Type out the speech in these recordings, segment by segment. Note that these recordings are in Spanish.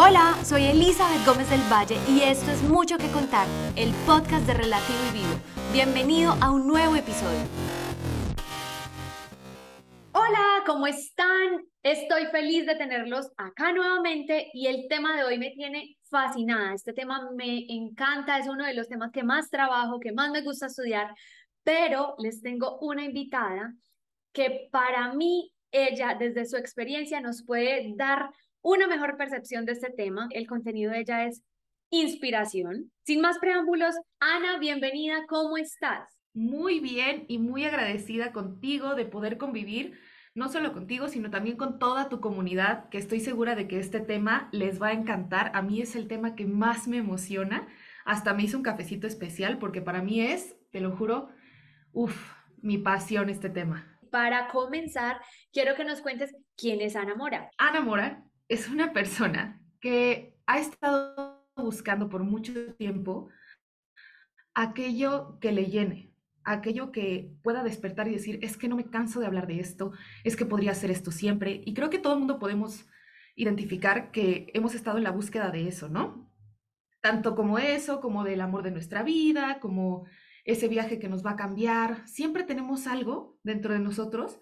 Hola, soy Elizabeth Gómez del Valle y esto es Mucho que Contar, el podcast de Relativo y Vivo. Bienvenido a un nuevo episodio. Hola, ¿cómo están? Estoy feliz de tenerlos acá nuevamente y el tema de hoy me tiene fascinada. Este tema me encanta, es uno de los temas que más trabajo, que más me gusta estudiar, pero les tengo una invitada que para mí ella desde su experiencia nos puede dar una mejor percepción de este tema. El contenido de ella es inspiración. Sin más preámbulos, Ana, bienvenida, ¿cómo estás? Muy bien y muy agradecida contigo de poder convivir, no solo contigo, sino también con toda tu comunidad, que estoy segura de que este tema les va a encantar. A mí es el tema que más me emociona. Hasta me hice un cafecito especial porque para mí es, te lo juro, uff, mi pasión este tema. Para comenzar, quiero que nos cuentes quién es Ana Mora. Ana Mora es una persona que ha estado buscando por mucho tiempo aquello que le llene, aquello que pueda despertar y decir, es que no me canso de hablar de esto, es que podría hacer esto siempre. Y creo que todo el mundo podemos identificar que hemos estado en la búsqueda de eso, ¿no? Tanto como eso, como del amor de nuestra vida, como ese viaje que nos va a cambiar. Siempre tenemos algo dentro de nosotros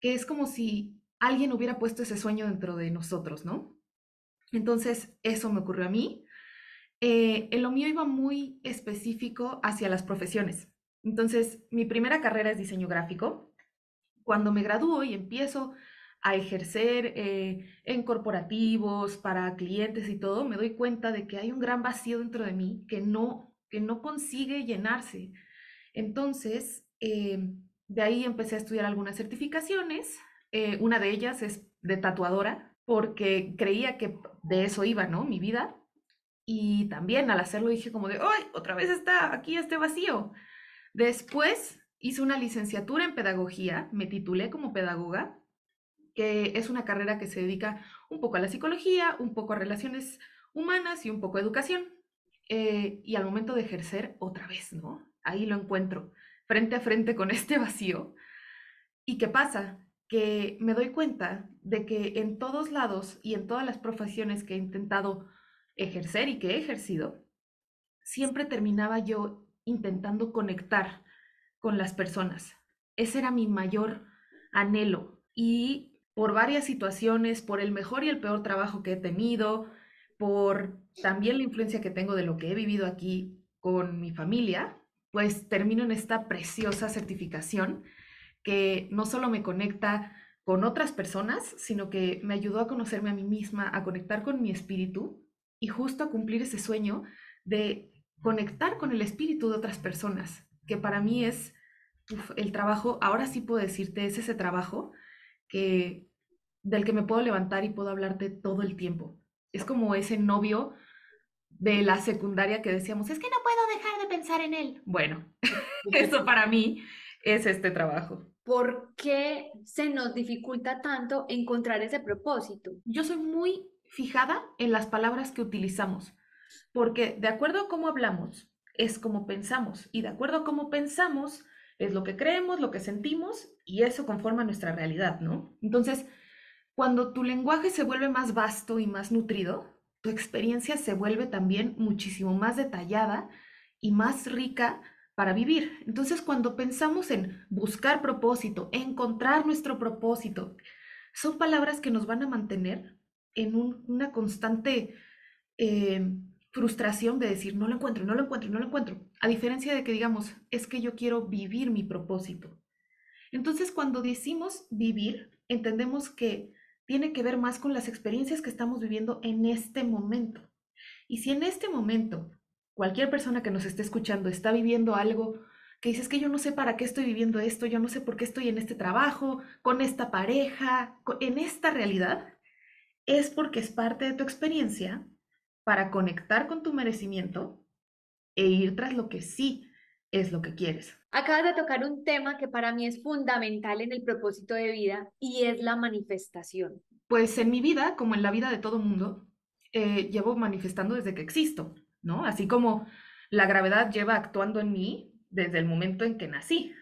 que es como si alguien hubiera puesto ese sueño dentro de nosotros, ¿no? Entonces, eso me ocurrió a mí. Eh, en lo mío iba muy específico hacia las profesiones. Entonces, mi primera carrera es diseño gráfico. Cuando me gradúo y empiezo a ejercer eh, en corporativos, para clientes y todo, me doy cuenta de que hay un gran vacío dentro de mí que no, que no consigue llenarse. Entonces, eh, de ahí empecé a estudiar algunas certificaciones, eh, una de ellas es de tatuadora, porque creía que de eso iba, ¿no? Mi vida. Y también al hacerlo dije como de, ¡ay! Otra vez está aquí este vacío. Después hice una licenciatura en pedagogía, me titulé como pedagoga, que es una carrera que se dedica un poco a la psicología, un poco a relaciones humanas y un poco a educación. Eh, y al momento de ejercer, otra vez, ¿no? Ahí lo encuentro, frente a frente con este vacío. ¿Y qué pasa? Que me doy cuenta de que en todos lados y en todas las profesiones que he intentado ejercer y que he ejercido, siempre terminaba yo intentando conectar con las personas. Ese era mi mayor anhelo y por varias situaciones, por el mejor y el peor trabajo que he tenido, por también la influencia que tengo de lo que he vivido aquí con mi familia, pues termino en esta preciosa certificación que no solo me conecta con otras personas, sino que me ayudó a conocerme a mí misma, a conectar con mi espíritu y justo a cumplir ese sueño de conectar con el espíritu de otras personas, que para mí es el trabajo, ahora sí puedo decirte, es ese trabajo que del que me puedo levantar y puedo hablarte todo el tiempo. Es como ese novio de la secundaria que decíamos, es que no puedo dejar de pensar en él. Bueno, eso para mí es este trabajo. ¿Por qué se nos dificulta tanto encontrar ese propósito? Yo soy muy fijada en las palabras que utilizamos, porque de acuerdo a cómo hablamos, es como pensamos, y de acuerdo a cómo pensamos, es lo que creemos, lo que sentimos, y eso conforma nuestra realidad, ¿no? Entonces, cuando tu lenguaje se vuelve más vasto y más nutrido, tu experiencia se vuelve también muchísimo más detallada y más rica para vivir. Entonces, cuando pensamos en buscar propósito, encontrar nuestro propósito, son palabras que nos van a mantener en una constante eh, frustración de decir, no lo encuentro, no lo encuentro, no lo encuentro. A diferencia de que digamos, es que yo quiero vivir mi propósito. Entonces, cuando decimos vivir, entendemos que tiene que ver más con las experiencias que estamos viviendo en este momento. Y si en este momento cualquier persona que nos esté escuchando está viviendo algo que dices que yo no sé para qué estoy viviendo esto, yo no sé por qué estoy en este trabajo, con esta pareja, en esta realidad, es porque es parte de tu experiencia para conectar con tu merecimiento e ir tras lo que sí es lo que quieres. Acabas de tocar un tema que para mí es fundamental en el propósito de vida y es la manifestación. Pues en mi vida, como en la vida de todo mundo, eh, llevo manifestando desde que existo. ¿No? Así como la gravedad lleva actuando en mí desde el momento en que nací.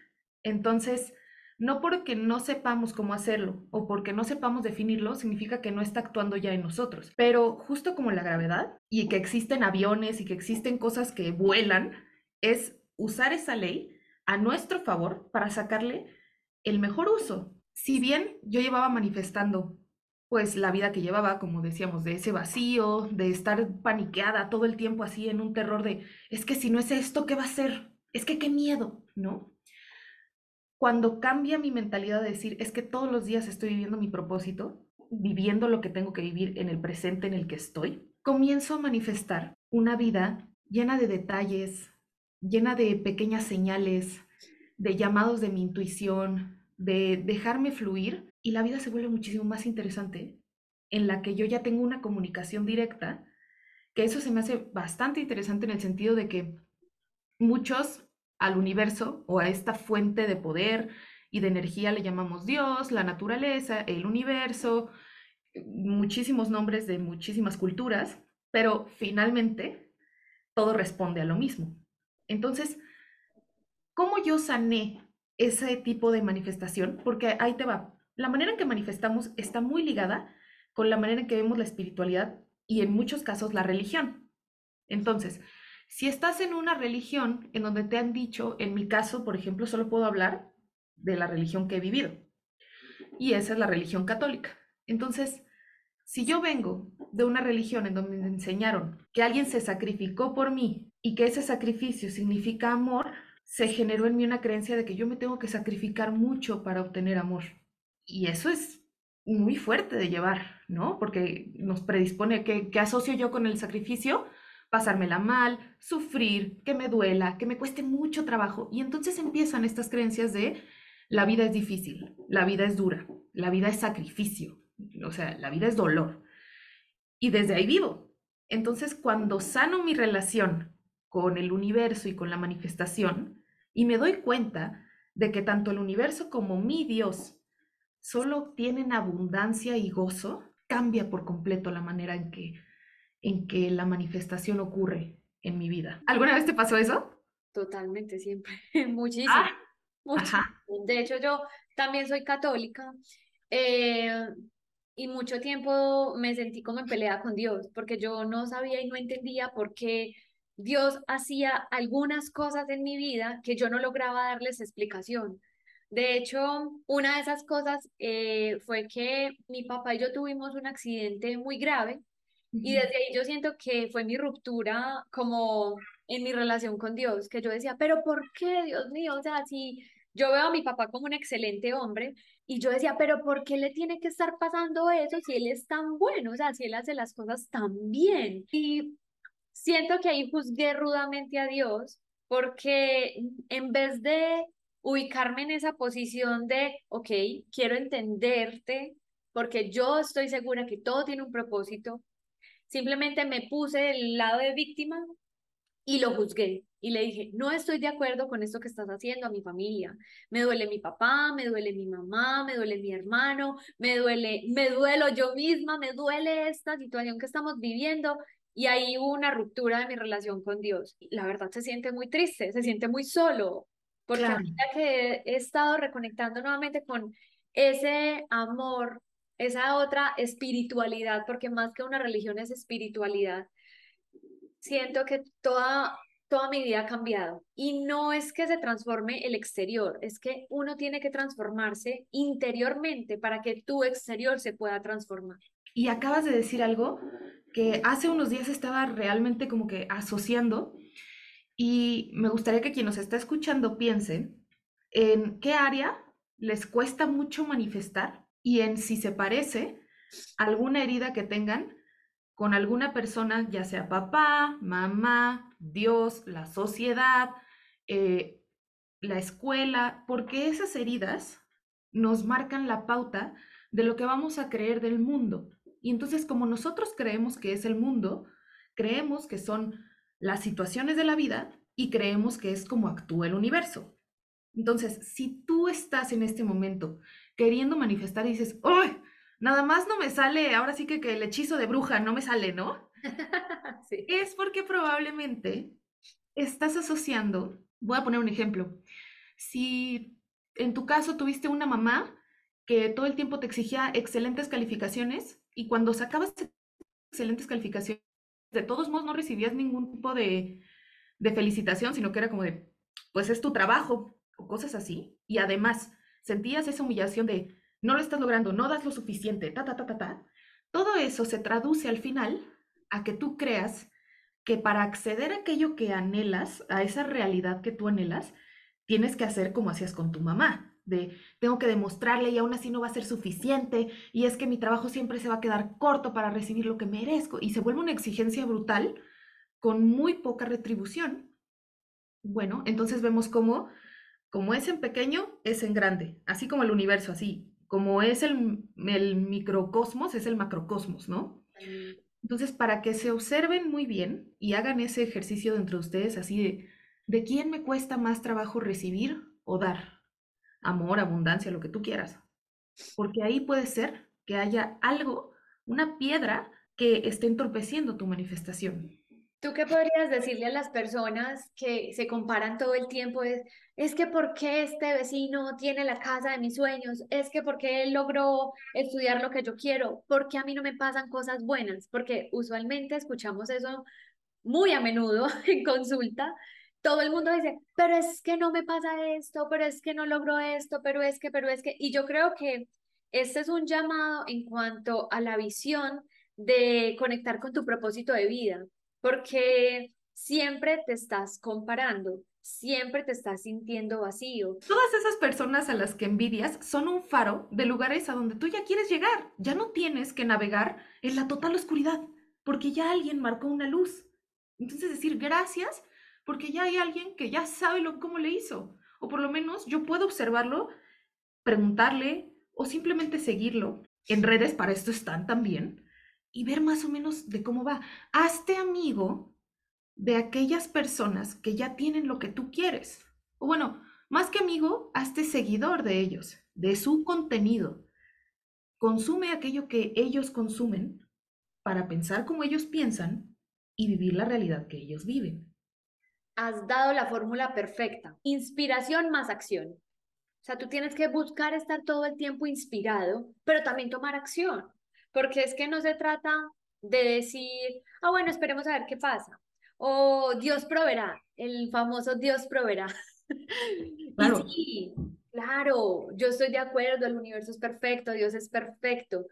Entonces, No porque no sepamos cómo hacerlo o porque no sepamos definirlo, significa que no está actuando ya en nosotros. Pero justo como la gravedad y que existen aviones y que existen cosas que vuelan, es usar esa ley a nuestro favor para sacarle el mejor uso. Si bien yo llevaba manifestando pues la vida que llevaba, como decíamos, de ese vacío, de estar paniqueada todo el tiempo así en un terror de, es que si no es esto, ¿qué va a ser? Es que qué miedo, ¿no? Cuando cambia mi mentalidad de decir, es que todos los días estoy viviendo mi propósito, viviendo lo que tengo que vivir en el presente en el que estoy, comienzo a manifestar una vida llena de detalles, llena de pequeñas señales, de llamados de mi intuición, de dejarme fluir y la vida se vuelve muchísimo más interesante en la que yo ya tengo una comunicación directa, que eso se me hace bastante interesante en el sentido de que muchos al universo o a esta fuente de poder y de energía le llamamos Dios, la naturaleza, el universo, muchísimos nombres de muchísimas culturas, pero finalmente todo responde a lo mismo. Entonces, ¿cómo yo sané ese tipo de manifestación? Porque ahí te va la manera en que manifestamos está muy ligada con la manera en que vemos la espiritualidad y en muchos casos la religión. Entonces, si estás en una religión en donde te han dicho, en mi caso, por ejemplo, solo puedo hablar de la religión que he vivido, y esa es la religión católica. Entonces, si yo vengo de una religión en donde me enseñaron que alguien se sacrificó por mí y que ese sacrificio significa amor, se generó en mí una creencia de que yo me tengo que sacrificar mucho para obtener amor. Y eso es muy fuerte de llevar, ¿no? Porque nos predispone que, asocio yo con el sacrificio, pasármela mal, sufrir, que me duela, que me cueste mucho trabajo. Y entonces empiezan estas creencias de la vida es difícil, la vida es dura, la vida es sacrificio, o sea, la vida es dolor. Y desde ahí vivo. Entonces, cuando sano mi relación con el universo y con la manifestación, y me doy cuenta de que tanto el universo como mi Dios solo tienen abundancia y gozo, cambia por completo la manera en que, en que la manifestación ocurre en mi vida. ¿Alguna vez te pasó eso? Totalmente, siempre, muchísimo. Ah, de hecho, yo también soy católica eh, y mucho tiempo me sentí como en pelea con Dios, porque yo no sabía y no entendía por qué Dios hacía algunas cosas en mi vida que yo no lograba darles explicación. De hecho, una de esas cosas eh, fue que mi papá y yo tuvimos un accidente muy grave y desde ahí yo siento que fue mi ruptura como en mi relación con Dios, que yo decía, pero ¿por qué, Dios mío? O sea, si yo veo a mi papá como un excelente hombre y yo decía, pero ¿por qué le tiene que estar pasando eso si él es tan bueno? O sea, si él hace las cosas tan bien. Y siento que ahí juzgué rudamente a Dios porque en vez de ubicarme en esa posición de, ok, quiero entenderte porque yo estoy segura que todo tiene un propósito. Simplemente me puse del lado de víctima y lo juzgué y le dije, no estoy de acuerdo con esto que estás haciendo a mi familia. Me duele mi papá, me duele mi mamá, me duele mi hermano, me duele, me duelo yo misma, me duele esta situación que estamos viviendo. Y ahí hubo una ruptura de mi relación con Dios. La verdad se siente muy triste, se siente muy solo, porque ahorita que he estado reconectando nuevamente con ese amor, esa otra espiritualidad, porque más que una religión es espiritualidad, siento que toda, toda mi vida ha cambiado. Y no es que se transforme el exterior, es que uno tiene que transformarse interiormente para que tu exterior se pueda transformar. Y acabas de decir algo que hace unos días estaba realmente como que asociando y me gustaría que quien nos está escuchando piense en qué área les cuesta mucho manifestar y en si se parece alguna herida que tengan con alguna persona, ya sea papá, mamá, Dios, la sociedad, eh, la escuela, porque esas heridas nos marcan la pauta de lo que vamos a creer del mundo. Y entonces como nosotros creemos que es el mundo, creemos que son las situaciones de la vida y creemos que es como actúa el universo. Entonces, si tú estás en este momento queriendo manifestar y dices, ¡ay! Nada más no me sale, ahora sí que, que el hechizo de bruja no me sale, ¿no? sí. Es porque probablemente estás asociando, voy a poner un ejemplo, si en tu caso tuviste una mamá que todo el tiempo te exigía excelentes calificaciones y cuando sacabas excelentes calificaciones, de todos modos no recibías ningún tipo de, de felicitación, sino que era como de, pues es tu trabajo o cosas así. Y además sentías esa humillación de, no lo estás logrando, no das lo suficiente, ta, ta, ta, ta, ta. Todo eso se traduce al final a que tú creas que para acceder a aquello que anhelas, a esa realidad que tú anhelas, tienes que hacer como hacías con tu mamá, de tengo que demostrarle y aún así no va a ser suficiente y es que mi trabajo siempre se va a quedar corto para recibir lo que merezco y se vuelve una exigencia brutal con muy poca retribución. Bueno, entonces vemos cómo como es en pequeño, es en grande, así como el universo, así como es el, el microcosmos, es el macrocosmos, ¿no? Entonces, para que se observen muy bien y hagan ese ejercicio dentro de ustedes, así de, ¿de quién me cuesta más trabajo recibir o dar? Amor, abundancia, lo que tú quieras. Porque ahí puede ser que haya algo, una piedra que esté entorpeciendo tu manifestación. ¿Tú qué podrías decirle a las personas que se comparan todo el tiempo? Es, es que ¿por qué este vecino tiene la casa de mis sueños? Es que ¿por qué él logró estudiar lo que yo quiero? ¿Por qué a mí no me pasan cosas buenas? Porque usualmente escuchamos eso muy a menudo en consulta. Todo el mundo dice, pero es que no me pasa esto, pero es que no logro esto, pero es que, pero es que. Y yo creo que este es un llamado en cuanto a la visión de conectar con tu propósito de vida porque siempre te estás comparando, siempre te estás sintiendo vacío. Todas esas personas a las que envidias son un faro de lugares a donde tú ya quieres llegar. Ya no tienes que navegar en la total oscuridad, porque ya alguien marcó una luz. Entonces decir gracias porque ya hay alguien que ya sabe lo, cómo le hizo. O por lo menos yo puedo observarlo, preguntarle o simplemente seguirlo. En redes para esto están también y ver más o menos de cómo va. Hazte amigo de aquellas personas que ya tienen lo que tú quieres. O bueno, más que amigo, hazte seguidor de ellos, de su contenido. Consume aquello que ellos consumen para pensar como ellos piensan y vivir la realidad que ellos viven. Has dado la fórmula perfecta. Inspiración más acción. O sea, tú tienes que buscar estar todo el tiempo inspirado, pero también tomar acción. Porque es que no se trata de decir, ah, bueno, esperemos a ver qué pasa. O Dios proveerá, el famoso Dios proveerá. Claro. Y sí, claro, yo estoy de acuerdo, el universo es perfecto, Dios es perfecto,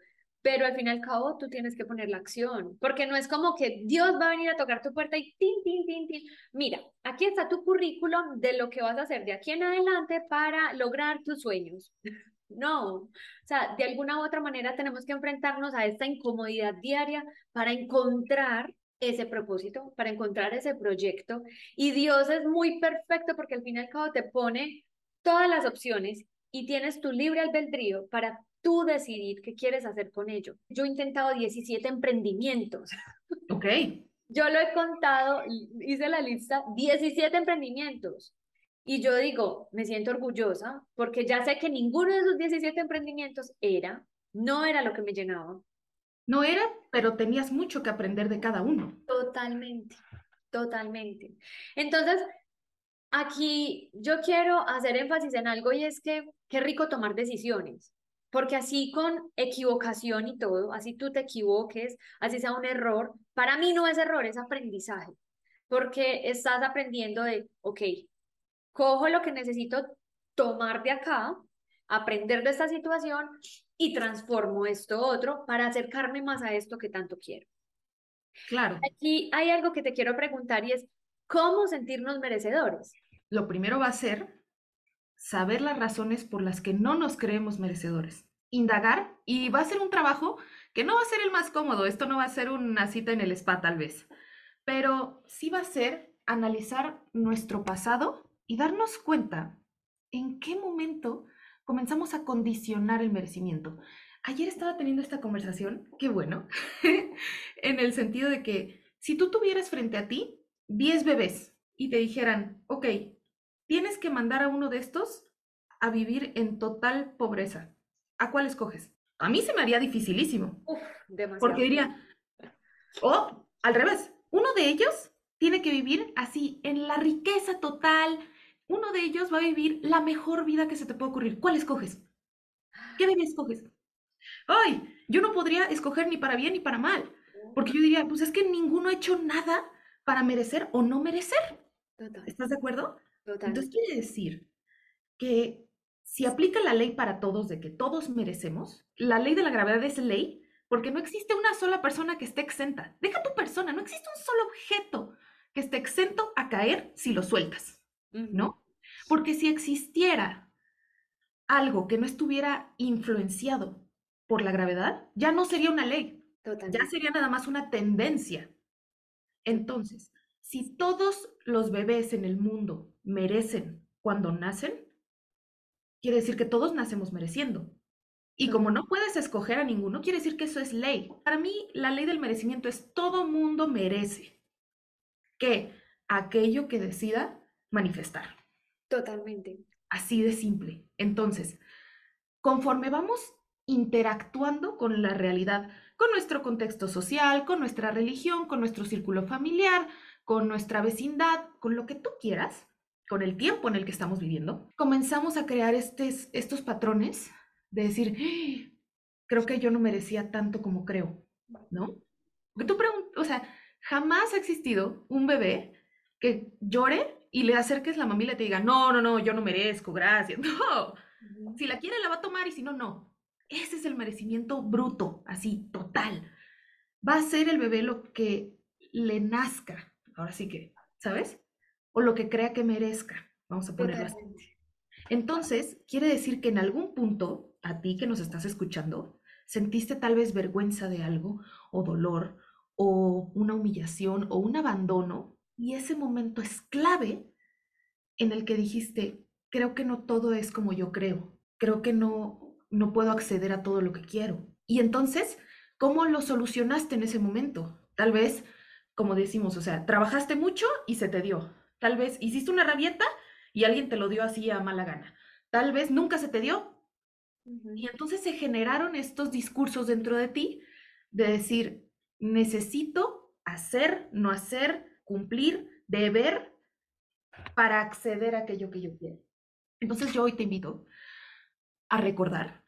pero al fin y al cabo tú tienes que poner la acción, porque no es como que Dios va a venir a tocar tu puerta y tin, tin, tin, tin. Mira, aquí está tu currículum de lo que vas a hacer de aquí en adelante para lograr tus sueños. No, o sea, de alguna u otra manera tenemos que enfrentarnos a esta incomodidad diaria para encontrar ese propósito, para encontrar ese proyecto. Y Dios es muy perfecto porque al fin y al cabo te pone todas las opciones y tienes tu libre albedrío para tú decidir qué quieres hacer con ello. Yo he intentado 17 emprendimientos. Ok. Yo lo he contado, hice la lista, 17 emprendimientos. Y yo digo, me siento orgullosa porque ya sé que ninguno de esos 17 emprendimientos era, no era lo que me llenaba. No era, pero tenías mucho que aprender de cada uno. Totalmente, totalmente. Entonces, aquí yo quiero hacer énfasis en algo y es que qué rico tomar decisiones. Porque así con equivocación y todo, así tú te equivoques, así sea un error, para mí no es error, es aprendizaje. Porque estás aprendiendo de, ok, cojo lo que necesito tomar de acá, aprender de esta situación y transformo esto otro para acercarme más a esto que tanto quiero. Claro. Aquí hay algo que te quiero preguntar y es, ¿cómo sentirnos merecedores? Lo primero va a ser saber las razones por las que no nos creemos merecedores. Indagar y va a ser un trabajo que no va a ser el más cómodo, esto no va a ser una cita en el spa tal vez, pero sí va a ser analizar nuestro pasado y darnos cuenta en qué momento comenzamos a condicionar el merecimiento. Ayer estaba teniendo esta conversación, qué bueno, en el sentido de que si tú tuvieras frente a ti 10 bebés y te dijeran, ok, tienes que mandar a uno de estos a vivir en total pobreza, ¿a cuál escoges? A mí se me haría dificilísimo. Uf, demasiado. Porque diría, o al revés, uno de ellos tiene que vivir así, en la riqueza total, uno de ellos va a vivir la mejor vida que se te puede ocurrir. ¿Cuál escoges? ¿Qué bebé escoges? Ay, yo no podría escoger ni para bien ni para mal, porque yo diría, pues es que ninguno ha hecho nada para merecer o no merecer. ¿Estás de acuerdo? Entonces quiere decir que si aplica la ley para todos de que todos merecemos, la ley de la gravedad es ley porque no existe una sola persona que esté exenta. Deja tu persona, no existe un solo objeto que esté exento a caer si lo sueltas, ¿no? Porque si existiera algo que no estuviera influenciado por la gravedad, ya no sería una ley, ya sería nada más una tendencia. Entonces, si todos los bebés en el mundo merecen cuando nacen, quiere decir que todos nacemos mereciendo. Y como no puedes escoger a ninguno, quiere decir que eso es ley. Para mí, la ley del merecimiento es todo mundo merece que aquello que decida manifestar. Totalmente. Así de simple. Entonces, conforme vamos interactuando con la realidad, con nuestro contexto social, con nuestra religión, con nuestro círculo familiar, con nuestra vecindad, con lo que tú quieras, con el tiempo en el que estamos viviendo, comenzamos a crear estes, estos patrones de decir, ¡Ah! creo que yo no merecía tanto como creo, ¿no? Porque tú preguntas, o sea, jamás ha existido un bebé que llore y le acerques la mamila y te diga, no, no, no, yo no merezco, gracias. No, si la quiere la va a tomar y si no, no. Ese es el merecimiento bruto, así, total. Va a ser el bebé lo que le nazca, ahora sí que, ¿sabes? O lo que crea que merezca, vamos a ponerlo así. Entonces, quiere decir que en algún punto a ti que nos estás escuchando, sentiste tal vez vergüenza de algo o dolor o una humillación o un abandono y ese momento es clave en el que dijiste, creo que no todo es como yo creo, creo que no, no puedo acceder a todo lo que quiero. Y entonces, ¿cómo lo solucionaste en ese momento? Tal vez, como decimos, o sea, trabajaste mucho y se te dio. Tal vez hiciste una rabieta y alguien te lo dio así a mala gana. Tal vez nunca se te dio y entonces se generaron estos discursos dentro de ti de decir, necesito hacer, no hacer, cumplir, deber para acceder a aquello que yo quiero. Entonces yo hoy te invito a recordar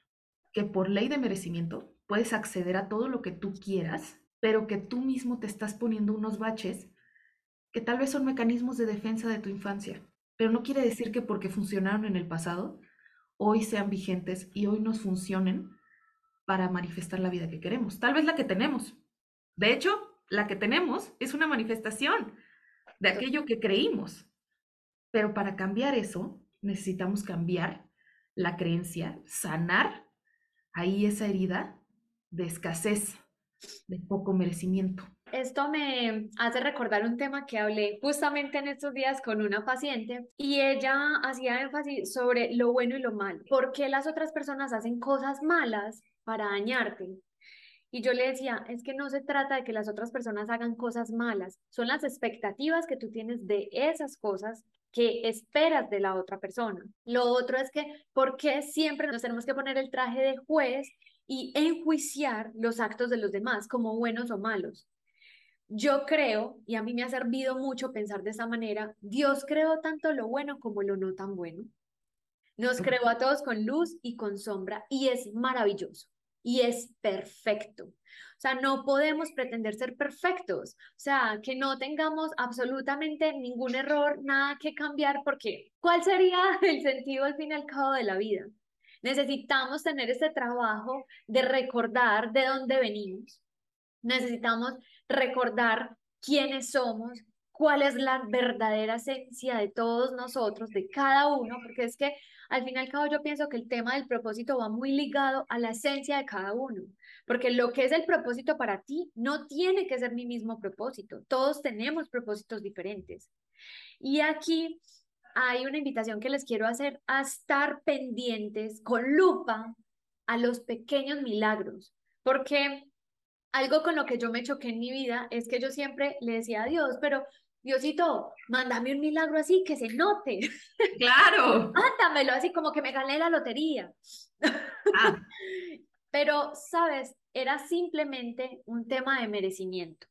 que por ley de merecimiento puedes acceder a todo lo que tú quieras, pero que tú mismo te estás poniendo unos baches que tal vez son mecanismos de defensa de tu infancia, pero no quiere decir que porque funcionaron en el pasado, hoy sean vigentes y hoy nos funcionen para manifestar la vida que queremos. Tal vez la que tenemos. De hecho, la que tenemos es una manifestación de aquello que creímos. Pero para cambiar eso, necesitamos cambiar la creencia, sanar ahí esa herida de escasez, de poco merecimiento. Esto me hace recordar un tema que hablé justamente en estos días con una paciente y ella hacía énfasis sobre lo bueno y lo malo. ¿Por qué las otras personas hacen cosas malas para dañarte? Y yo le decía, es que no se trata de que las otras personas hagan cosas malas, son las expectativas que tú tienes de esas cosas que esperas de la otra persona. Lo otro es que, ¿por qué siempre nos tenemos que poner el traje de juez y enjuiciar los actos de los demás como buenos o malos? Yo creo, y a mí me ha servido mucho pensar de esa manera, Dios creó tanto lo bueno como lo no tan bueno. Nos creó a todos con luz y con sombra y es maravilloso y es perfecto. O sea, no podemos pretender ser perfectos, o sea, que no tengamos absolutamente ningún error, nada que cambiar, porque ¿cuál sería el sentido al fin y al cabo de la vida? Necesitamos tener este trabajo de recordar de dónde venimos. Necesitamos recordar quiénes somos, cuál es la verdadera esencia de todos nosotros, de cada uno, porque es que al fin y al cabo yo pienso que el tema del propósito va muy ligado a la esencia de cada uno, porque lo que es el propósito para ti no tiene que ser mi mismo propósito, todos tenemos propósitos diferentes. Y aquí hay una invitación que les quiero hacer a estar pendientes con lupa a los pequeños milagros, porque algo con lo que yo me choqué en mi vida es que yo siempre le decía a Dios, pero Diosito, mándame un milagro así que se note. Claro. Mándamelo así como que me gané la lotería. Ah. Pero, sabes, era simplemente un tema de merecimiento,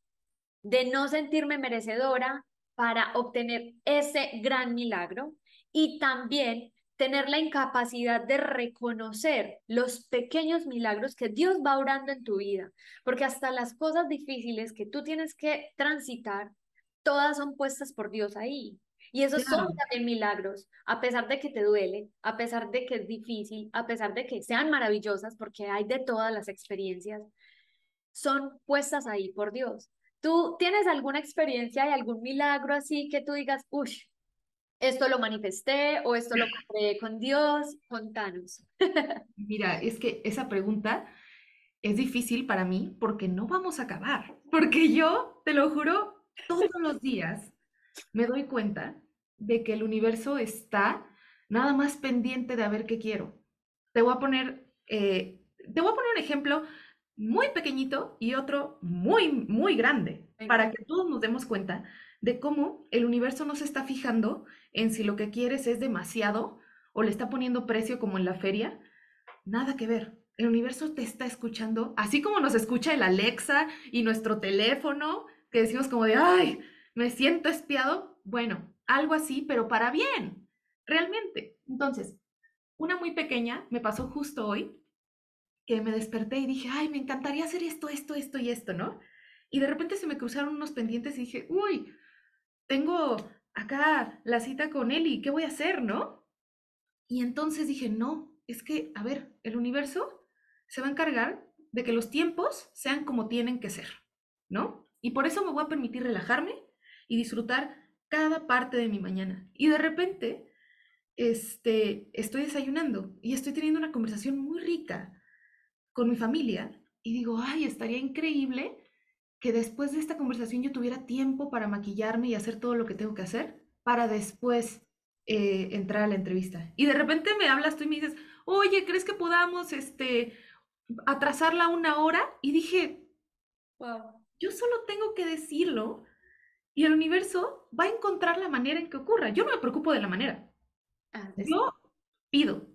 de no sentirme merecedora para obtener ese gran milagro y también tener la incapacidad de reconocer los pequeños milagros que Dios va orando en tu vida, porque hasta las cosas difíciles que tú tienes que transitar, todas son puestas por Dios ahí. Y esos son también milagros, a pesar de que te duele, a pesar de que es difícil, a pesar de que sean maravillosas, porque hay de todas las experiencias, son puestas ahí por Dios. ¿Tú tienes alguna experiencia y algún milagro así que tú digas, uff, esto lo manifesté o esto lo compré con Dios? Contanos. Mira, es que esa pregunta es difícil para mí porque no vamos a acabar. Porque yo, te lo juro, todos los días me doy cuenta de que el universo está nada más pendiente de a ver qué quiero. Te voy a poner, eh, te voy a poner un ejemplo muy pequeñito y otro muy, muy grande, para que todos nos demos cuenta de cómo el universo no se está fijando en si lo que quieres es demasiado o le está poniendo precio como en la feria. Nada que ver. El universo te está escuchando, así como nos escucha el Alexa y nuestro teléfono, que decimos como de, ay, me siento espiado. Bueno, algo así, pero para bien, realmente. Entonces, una muy pequeña me pasó justo hoy que me desperté y dije, ay, me encantaría hacer esto, esto, esto y esto, ¿no? Y de repente se me cruzaron unos pendientes y dije, uy, tengo acá la cita con Eli, ¿qué voy a hacer, no? Y entonces dije, no, es que, a ver, el universo se va a encargar de que los tiempos sean como tienen que ser, ¿no? Y por eso me voy a permitir relajarme y disfrutar cada parte de mi mañana. Y de repente, este, estoy desayunando y estoy teniendo una conversación muy rica con mi familia y digo, ay, estaría increíble que después de esta conversación yo tuviera tiempo para maquillarme y hacer todo lo que tengo que hacer para después eh, entrar a la entrevista. Y de repente me hablas tú y me dices, oye, ¿crees que podamos este, atrasarla una hora? Y dije, wow. yo solo tengo que decirlo y el universo va a encontrar la manera en que ocurra. Yo no me preocupo de la manera. Ah, yo pido.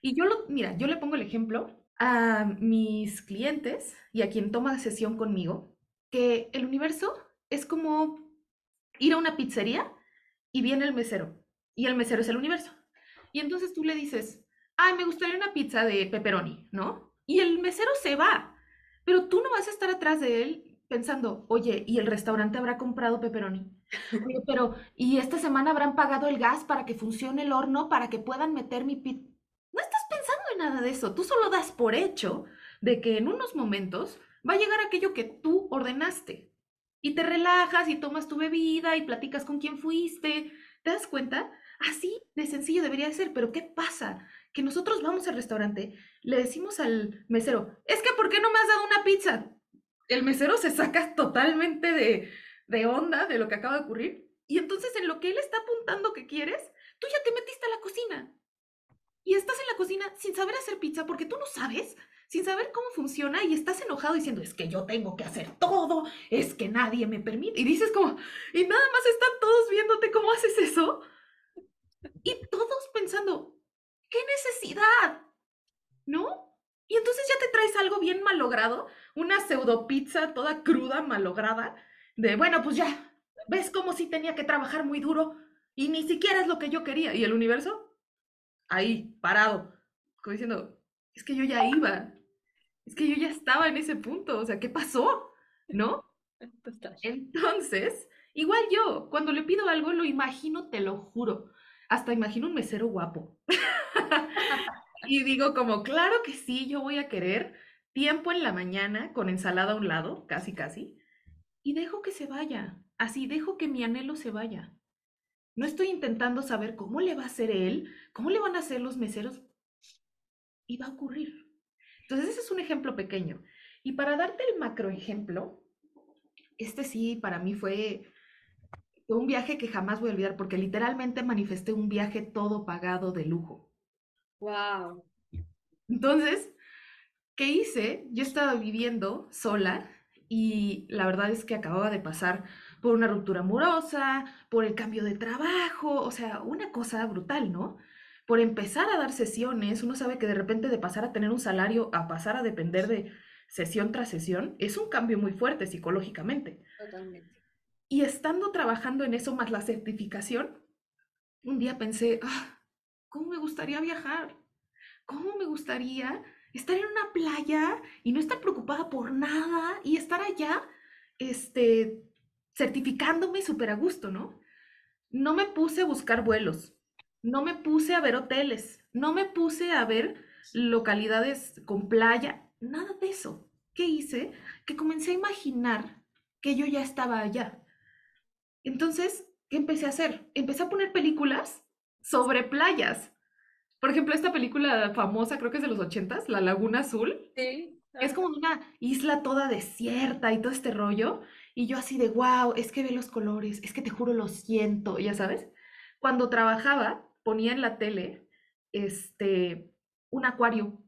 Y yo lo, mira, yo le pongo el ejemplo a mis clientes y a quien toma sesión conmigo que el universo es como ir a una pizzería y viene el mesero y el mesero es el universo. Y entonces tú le dices, ay, me gustaría una pizza de pepperoni, ¿no? Y el mesero se va, pero tú no vas a estar atrás de él pensando, oye, ¿y el restaurante habrá comprado pepperoni? pero, ¿y esta semana habrán pagado el gas para que funcione el horno, para que puedan meter mi pizza? No estás pensando en nada de eso, tú solo das por hecho de que en unos momentos va a llegar aquello que tú ordenaste. Y te relajas y tomas tu bebida y platicas con quién fuiste. ¿Te das cuenta? Así de sencillo debería de ser, pero ¿qué pasa? Que nosotros vamos al restaurante, le decimos al mesero, es que ¿por qué no me has dado una pizza? El mesero se saca totalmente de, de onda de lo que acaba de ocurrir. Y entonces en lo que él está apuntando que quieres, tú ya te metiste a la cocina y estás en la cocina sin saber hacer pizza porque tú no sabes, sin saber cómo funciona y estás enojado diciendo, es que yo tengo que hacer todo, es que nadie me permite. Y dices como, y nada más están todos viéndote cómo haces eso. Y todos pensando, ¿qué necesidad? ¿No? Y entonces ya te traes algo bien malogrado, una pseudo pizza toda cruda, malograda, de, bueno, pues ya, ves como si tenía que trabajar muy duro y ni siquiera es lo que yo quería. ¿Y el universo? ahí, parado, como diciendo, es que yo ya iba, es que yo ya estaba en ese punto, o sea, ¿qué pasó? ¿No? Entonces, igual yo, cuando le pido algo, lo imagino, te lo juro, hasta imagino un mesero guapo. y digo como, claro que sí, yo voy a querer tiempo en la mañana con ensalada a un lado, casi, casi, y dejo que se vaya, así, dejo que mi anhelo se vaya. No estoy intentando saber cómo le va a hacer él, cómo le van a hacer los meseros. Y va a ocurrir. Entonces, ese es un ejemplo pequeño. Y para darte el macro ejemplo, este sí para mí fue, un viaje que jamás voy a olvidar porque literalmente manifesté un viaje todo pagado de lujo. Wow. Entonces, ¿qué hice? Yo estaba viviendo sola y la verdad es que acababa de pasar por una ruptura amorosa, por el cambio de trabajo, o sea, una cosa brutal, ¿no? Por empezar a dar sesiones, uno sabe que de repente de pasar a tener un salario a pasar a depender de sesión tras sesión, es un cambio muy fuerte psicológicamente. Totalmente. Y estando trabajando en eso más la certificación, un día pensé, ah, ¿cómo me gustaría viajar? ¿Cómo me gustaría estar en una playa y no estar preocupada por nada y estar allá, este, certificándome súper a gusto, ¿no? No me puse a buscar vuelos, no me puse a ver hoteles, no me puse a ver localidades con playa, nada de eso. ¿Qué hice? Que comencé a imaginar que yo ya estaba allá. Entonces, ¿qué empecé a hacer? Empecé a poner películas sobre playas. Por ejemplo, esta película famosa, creo que es de los ochentas, La Laguna Azul. Sí. Es como una isla toda desierta y todo este rollo. Y yo así de, wow, es que ve los colores, es que te juro lo siento, ya sabes. Cuando trabajaba, ponía en la tele, este, un acuario.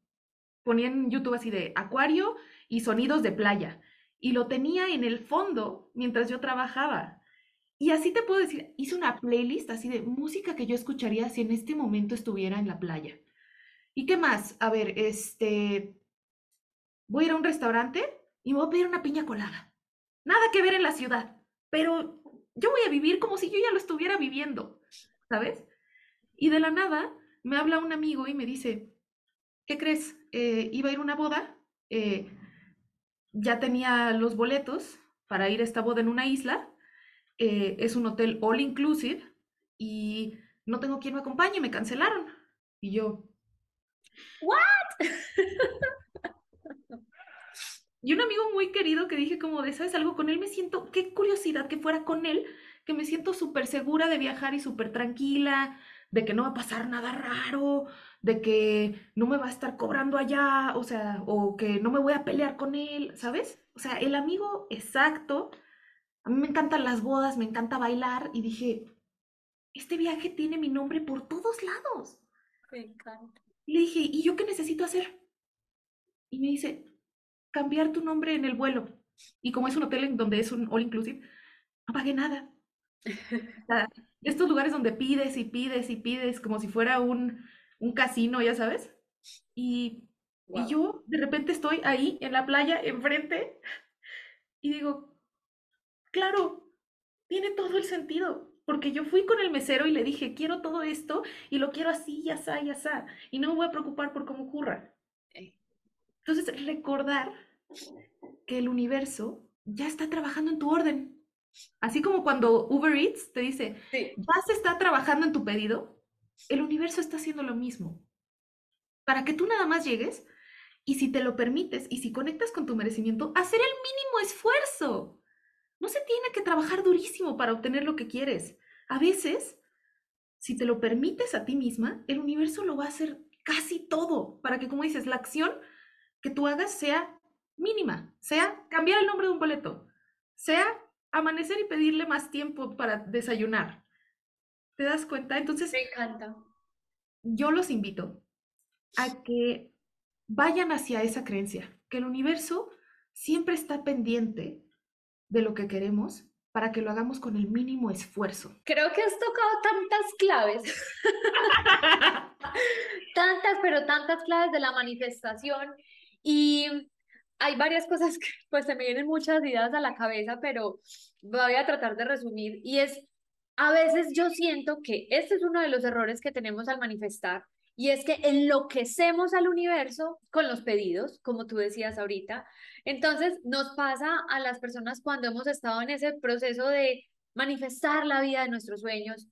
Ponía en YouTube así de acuario y sonidos de playa. Y lo tenía en el fondo mientras yo trabajaba. Y así te puedo decir, hice una playlist así de música que yo escucharía si en este momento estuviera en la playa. ¿Y qué más? A ver, este, voy a ir a un restaurante y me voy a pedir una piña colada. Nada que ver en la ciudad, pero yo voy a vivir como si yo ya lo estuviera viviendo, ¿sabes? Y de la nada me habla un amigo y me dice, ¿qué crees? Eh, iba a ir a una boda, eh, ya tenía los boletos para ir a esta boda en una isla, eh, es un hotel all inclusive y no tengo quien me acompañe, me cancelaron. Y yo, ¿what? y un amigo muy querido que dije como de, ¿sabes algo? Con él me siento, qué curiosidad que fuera con él, que me siento súper segura de viajar y súper tranquila, de que no va a pasar nada raro, de que no me va a estar cobrando allá, o sea, o que no me voy a pelear con él, ¿sabes? O sea, el amigo exacto. A mí me encantan las bodas, me encanta bailar y dije, este viaje tiene mi nombre por todos lados. Me encanta. Le dije, ¿y yo qué necesito hacer? Y me dice, cambiar tu nombre en el vuelo. Y como es un hotel en donde es un all inclusive, no pagué nada. Sea, estos lugares donde pides y pides y pides como si fuera un, un casino, ya sabes. Y, y yo de repente estoy ahí en la playa, enfrente, y digo, claro, tiene todo el sentido. Porque yo fui con el mesero y le dije, quiero todo esto y lo quiero así, y asá, y asá. Y no me voy a preocupar por cómo ocurra. Entonces, recordar que el universo ya está trabajando en tu orden. Así como cuando Uber Eats te dice, Sí. vas a estar trabajando en tu pedido, el universo está haciendo lo mismo. Para que tú nada más llegues y si te lo permites y si conectas con tu merecimiento, hacer el mínimo esfuerzo. No se tiene que trabajar durísimo para obtener lo que quieres. A veces, si te lo permites a ti misma, el universo lo va a hacer casi todo para que, como dices, la acción que tú hagas sea mínima, sea cambiar el nombre de un boleto, sea amanecer y pedirle más tiempo para desayunar. ¿Te das cuenta? Entonces, Me encanta. yo los invito a que vayan hacia esa creencia, que el universo siempre está pendiente de lo que queremos para que lo hagamos con el mínimo esfuerzo. Creo que has tocado tantas claves, tantas, pero tantas claves de la manifestación y hay varias cosas que pues se me vienen muchas ideas a la cabeza, pero voy a tratar de resumir y es, a veces yo siento que este es uno de los errores que tenemos al manifestar y es que enloquecemos al universo con los pedidos, como tú decías ahorita. Entonces nos pasa a las personas cuando hemos estado en ese proceso de manifestar la vida de nuestros sueños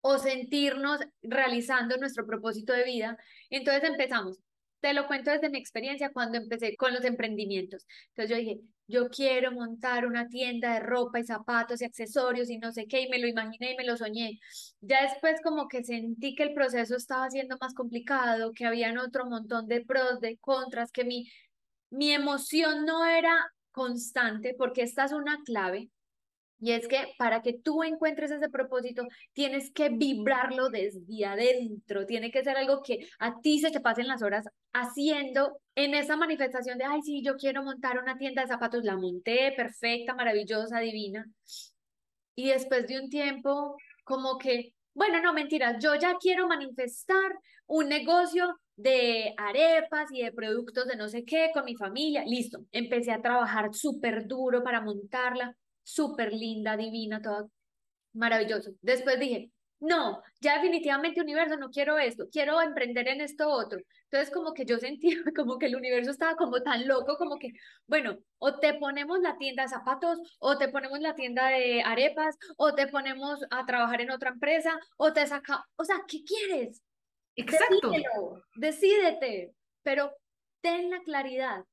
o sentirnos realizando nuestro propósito de vida. Entonces empezamos. Te lo cuento desde mi experiencia cuando empecé con los emprendimientos. Entonces yo dije, yo quiero montar una tienda de ropa y zapatos y accesorios y no sé qué, y me lo imaginé y me lo soñé. Ya después como que sentí que el proceso estaba siendo más complicado, que habían otro montón de pros, de contras, que mi, mi emoción no era constante, porque esta es una clave. Y es que para que tú encuentres ese propósito, tienes que vibrarlo desde adentro, tiene que ser algo que a ti se te pasen las horas haciendo en esa manifestación de, ay, sí, yo quiero montar una tienda de zapatos, la monté, perfecta, maravillosa, divina. Y después de un tiempo, como que, bueno, no, mentiras, yo ya quiero manifestar un negocio de arepas y de productos de no sé qué con mi familia. Listo, empecé a trabajar súper duro para montarla súper linda, divina, toda maravilloso. Después dije, no, ya definitivamente universo, no quiero esto, quiero emprender en esto otro. Entonces como que yo sentía como que el universo estaba como tan loco, como que, bueno, o te ponemos la tienda de zapatos, o te ponemos la tienda de arepas, o te ponemos a trabajar en otra empresa, o te saca, o sea, ¿qué quieres? Exacto. Decídelo, decídete, pero ten la claridad,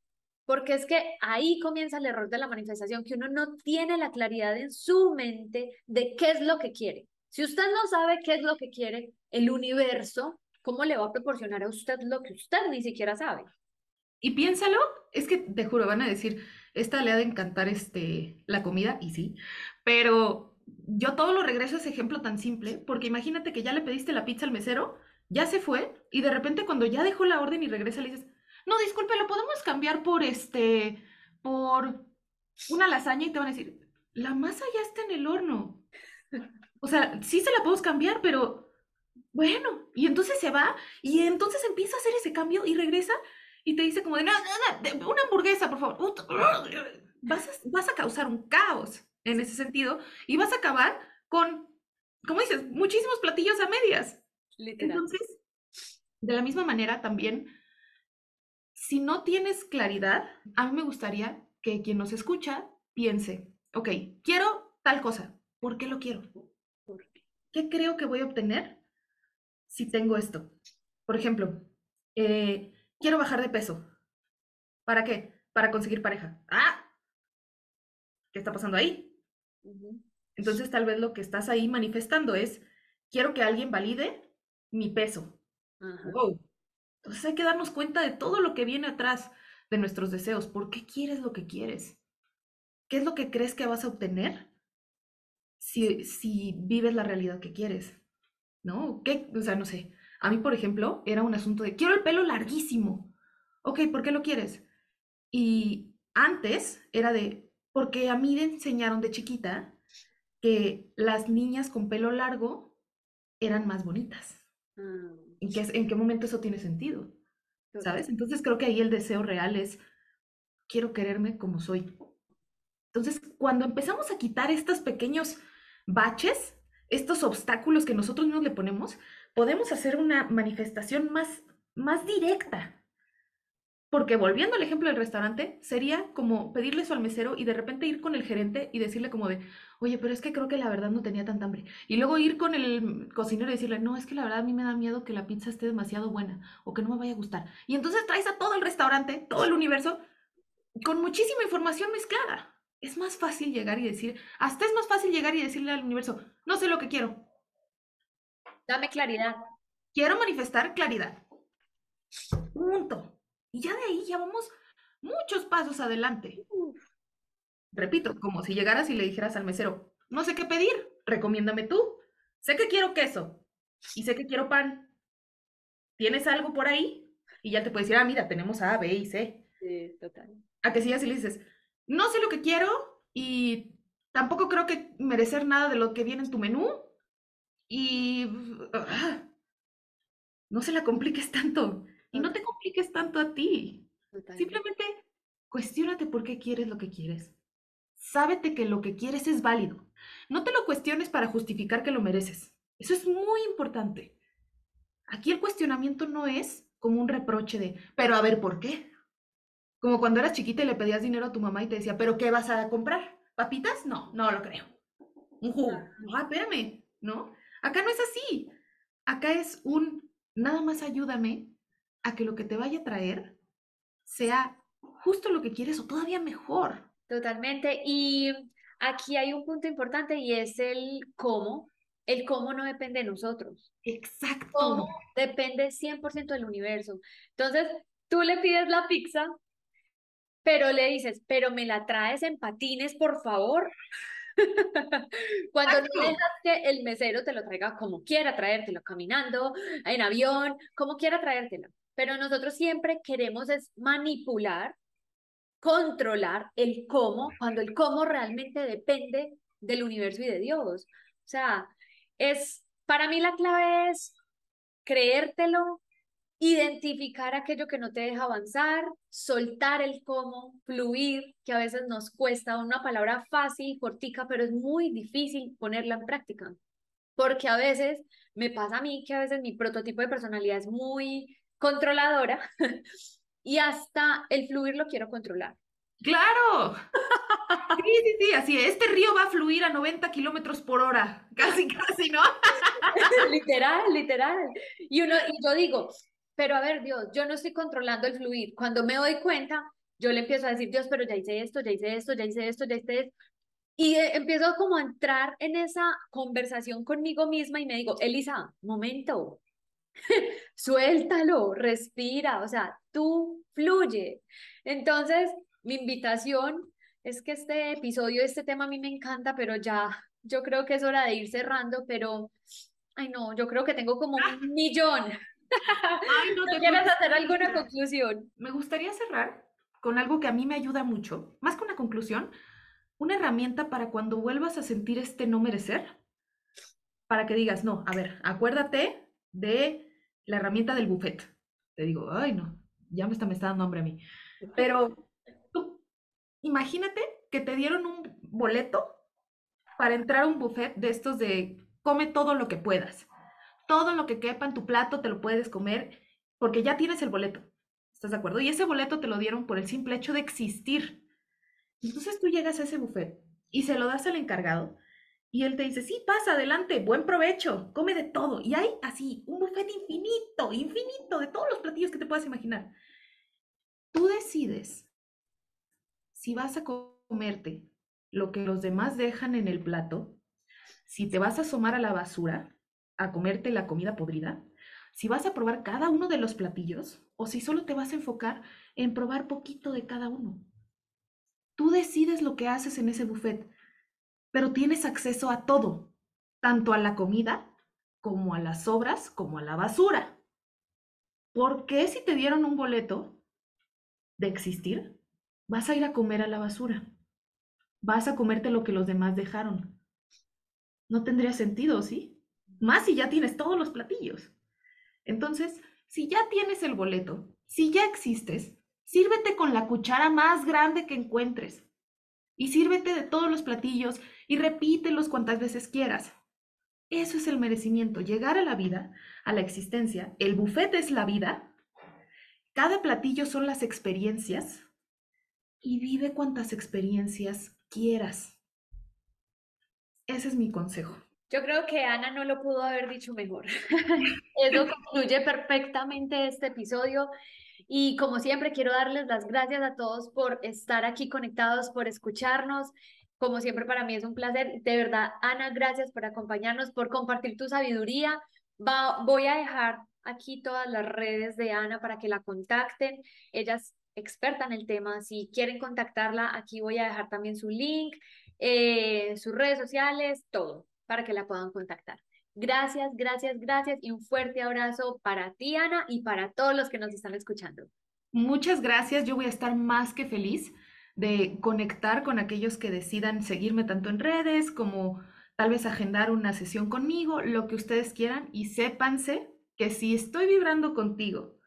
porque es que ahí comienza el error de la manifestación, que uno no tiene la claridad en su mente de qué es lo que quiere. Si usted no sabe qué es lo que quiere, el universo, ¿cómo le va a proporcionar a usted lo que usted ni siquiera sabe? Y piénsalo, es que te juro, van a decir, esta le ha de encantar este, la comida, y sí, pero yo todo lo regreso a ese ejemplo tan simple, porque imagínate que ya le pediste la pizza al mesero, ya se fue, y de repente cuando ya dejó la orden y regresa le dices, no, disculpe, lo podemos cambiar por este, por una lasaña y te van a decir, la masa ya está en el horno. O sea, sí se la podemos cambiar, pero bueno, y entonces se va y entonces empieza a hacer ese cambio y regresa y te dice como de, no, no, no, una hamburguesa, por favor. Vas a, vas a causar un caos en ese sentido y vas a acabar con, como dices, muchísimos platillos a medias. Entonces, de la misma manera también, si no tienes claridad, a mí me gustaría que quien nos escucha piense, ok, quiero tal cosa, ¿por qué lo quiero? ¿qué creo que voy a obtener si tengo esto? Por ejemplo, eh, quiero bajar de peso. ¿Para qué? Para conseguir pareja. ¡Ah! ¿Qué está pasando ahí? Entonces tal vez lo que estás ahí manifestando es, quiero que alguien valide mi peso. Entonces hay que darnos cuenta de todo lo que viene atrás de nuestros deseos. ¿Por qué quieres lo que quieres? ¿Qué es lo que crees que vas a obtener si, si vives la realidad que quieres, ¿no? ¿Qué? O sea, no sé. A mí, por ejemplo, era un asunto de, quiero el pelo larguísimo. Ok, ¿por qué lo quieres? Y antes era de, porque a mí me enseñaron de chiquita que las niñas con pelo largo eran más bonitas. Mm. ¿En, qué, ¿En qué momento eso tiene sentido? ¿Sabes? Entonces creo que ahí el deseo real es, quiero quererme como soy. Entonces, cuando empezamos a quitar estos pequeños baches, estos obstáculos que nosotros mismos le ponemos, podemos hacer una manifestación más, más directa. Porque volviendo al ejemplo del restaurante, sería como pedirle eso al mesero y de repente ir con el gerente y decirle como de, oye, pero es que creo que la verdad no tenía tanta hambre. Y luego ir con el cocinero y decirle, no, es que la verdad a mí me da miedo que la pizza esté demasiado buena o que no me vaya a gustar. Y entonces traes a todo el restaurante, todo el universo, con muchísima información mezclada es más fácil llegar y decir, hasta es más fácil llegar y decirle al universo, no sé lo que quiero. Dame claridad. Quiero manifestar claridad. Y ya de ahí ya vamos muchos pasos adelante. Repito, como si llegaras y le dijeras al mesero, no sé qué pedir, recomiéndame tú. Sé que quiero queso y sé que quiero pan. ¿Tienes algo por ahí? Y ya te puede decir, ah, mira, tenemos A, B y C. Sí, total. A que si así le dices, no sé lo que quiero y tampoco creo que merecer nada de lo que viene en tu menú. Y ah, no se la compliques tanto. Y no te compliques tanto a ti. Simplemente cuestiónate por qué quieres lo que quieres. Sábete que lo que quieres es válido. No te lo cuestiones para justificar que lo mereces. Eso es muy importante. Aquí el cuestionamiento no es como un reproche de, pero a ver, ¿por qué? Como cuando eras chiquita y le pedías dinero a tu mamá y te decía, ¿pero qué vas a comprar? ¿Papitas? No, no lo creo. Un jugo. Ah, espérame, ¿no? Acá no es así. Acá es un, nada más ayúdame a que lo que te vaya a traer sea justo lo que quieres o todavía mejor. Totalmente. Y aquí hay un punto importante y es el cómo. El cómo no depende de nosotros. Exacto. Cómo depende 100% del universo. Entonces, tú le pides la pizza pero le dices, pero me la traes en patines, por favor. Cuando no dejas que el mesero te lo traiga como quiera traértelo, caminando, en avión, como quiera traértelo. Pero nosotros siempre queremos es manipular, controlar el cómo, cuando el cómo realmente depende del universo y de Dios. O sea, es, para mí la clave es creértelo, identificar aquello que no te deja avanzar, soltar el cómo, fluir, que a veces nos cuesta una palabra fácil, cortica, pero es muy difícil ponerla en práctica. porque a veces me pasa a mí que a veces mi prototipo de personalidad es muy controladora y hasta el fluir lo quiero controlar. ¡Claro! Sí, sí, sí, así es. Este río va a fluir a 90 kilómetros por hora. Casi, casi, ¿no? literal, literal. Y, uno, y yo digo, pero a ver, Dios, yo no estoy controlando el fluir. Cuando me doy cuenta, yo le empiezo a decir, Dios, pero ya hice esto, ya hice esto, ya hice esto, ya hice esto. Y eh, empiezo como a entrar en esa conversación conmigo misma y me digo, Elisa, momento, suéltalo, respira, o sea, tú fluye. Entonces, mi invitación es que este episodio, este tema a mí me encanta, pero ya yo creo que es hora de ir cerrando, pero, ay no, yo creo que tengo como un millón. Ay, no, te ¿Quieres hacer alguna conclusión? Me gustaría cerrar con algo que a mí me ayuda mucho, más que una conclusión, una herramienta para cuando vuelvas a sentir este no merecer, para que digas, no, a ver, acuérdate de la herramienta del buffet. Te digo, ay no, ya me está, me está dando hambre a mí. Pero imagínate que te dieron un boleto para entrar a un buffet de estos de come todo lo que puedas. Todo lo que quepa en tu plato te lo puedes comer porque ya tienes el boleto. ¿Estás de acuerdo? Y ese boleto te lo dieron por el simple hecho de existir. Entonces tú llegas a ese buffet y se lo das al encargado y él te dice, sí, pasa adelante, buen provecho, come de todo. Y hay así un buffet infinito, infinito de todos los platillos que te puedas imaginar. Tú decides si vas a comerte lo que los demás dejan en el plato, si te vas a asomar a la basura a comerte la comida podrida, si vas a probar cada uno de los platillos o si solo te vas a enfocar en probar poquito de cada uno. Tú decides lo que haces en ese buffet, pero tienes acceso a todo, tanto a la comida como a las sobras, como a la basura. ¿Por qué si te dieron un boleto de existir, vas a ir a comer a la basura. Vas a comerte lo que los demás dejaron. No tendría sentido, ¿sí? Más si ya tienes todos los platillos. Entonces, si ya tienes el boleto, si ya existes, sírvete con la cuchara más grande que encuentres. Y sírvete de todos los platillos y repítelos cuantas veces quieras. Eso es el merecimiento, llegar a la vida, a la existencia. El buffet es la vida. Cada platillo son las experiencias y vive cuantas experiencias quieras. Ese es mi consejo. Yo creo que Ana no lo pudo haber dicho mejor. Eso concluye perfectamente este episodio. Y como siempre, quiero darles las gracias a todos por estar aquí conectados, por escucharnos. Como siempre, para mí es un placer. De verdad, Ana, gracias por acompañarnos, por compartir tu sabiduría. Va, voy a dejar aquí todas las redes de Ana para que la contacten. Ellas experta en el tema. Si quieren contactarla, aquí voy a dejar también su link, eh, sus redes sociales, todo, para que la puedan contactar. Gracias, gracias, gracias y un fuerte abrazo para ti, Ana, y para todos los que nos están escuchando. Muchas gracias, yo voy a estar más que feliz de conectar con aquellos que decidan seguirme tanto en redes como tal vez agendar una sesión conmigo, lo que ustedes quieran y sépanse que si estoy vibrando contigo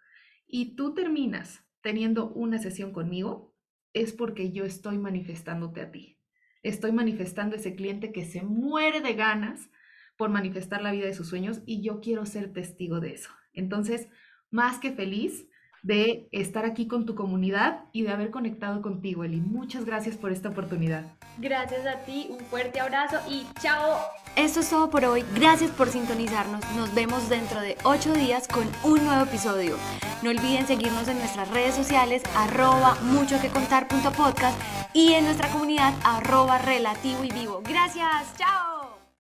y tú terminas teniendo una sesión conmigo, es porque yo estoy manifestándote a ti. Estoy manifestando ese cliente que se muere de ganas por manifestar la vida de sus sueños y yo quiero ser testigo de eso. Entonces, más que feliz de estar aquí con tu comunidad y de haber conectado contigo, Eli. Muchas gracias por esta oportunidad. Gracias a ti, un fuerte abrazo y chao. Esto es todo por hoy. Gracias por sintonizarnos. Nos vemos dentro de ocho días con un nuevo episodio. No olviden seguirnos en nuestras redes sociales arroba mucho que contar y en nuestra comunidad arroba relativo y vivo. Gracias. Chao.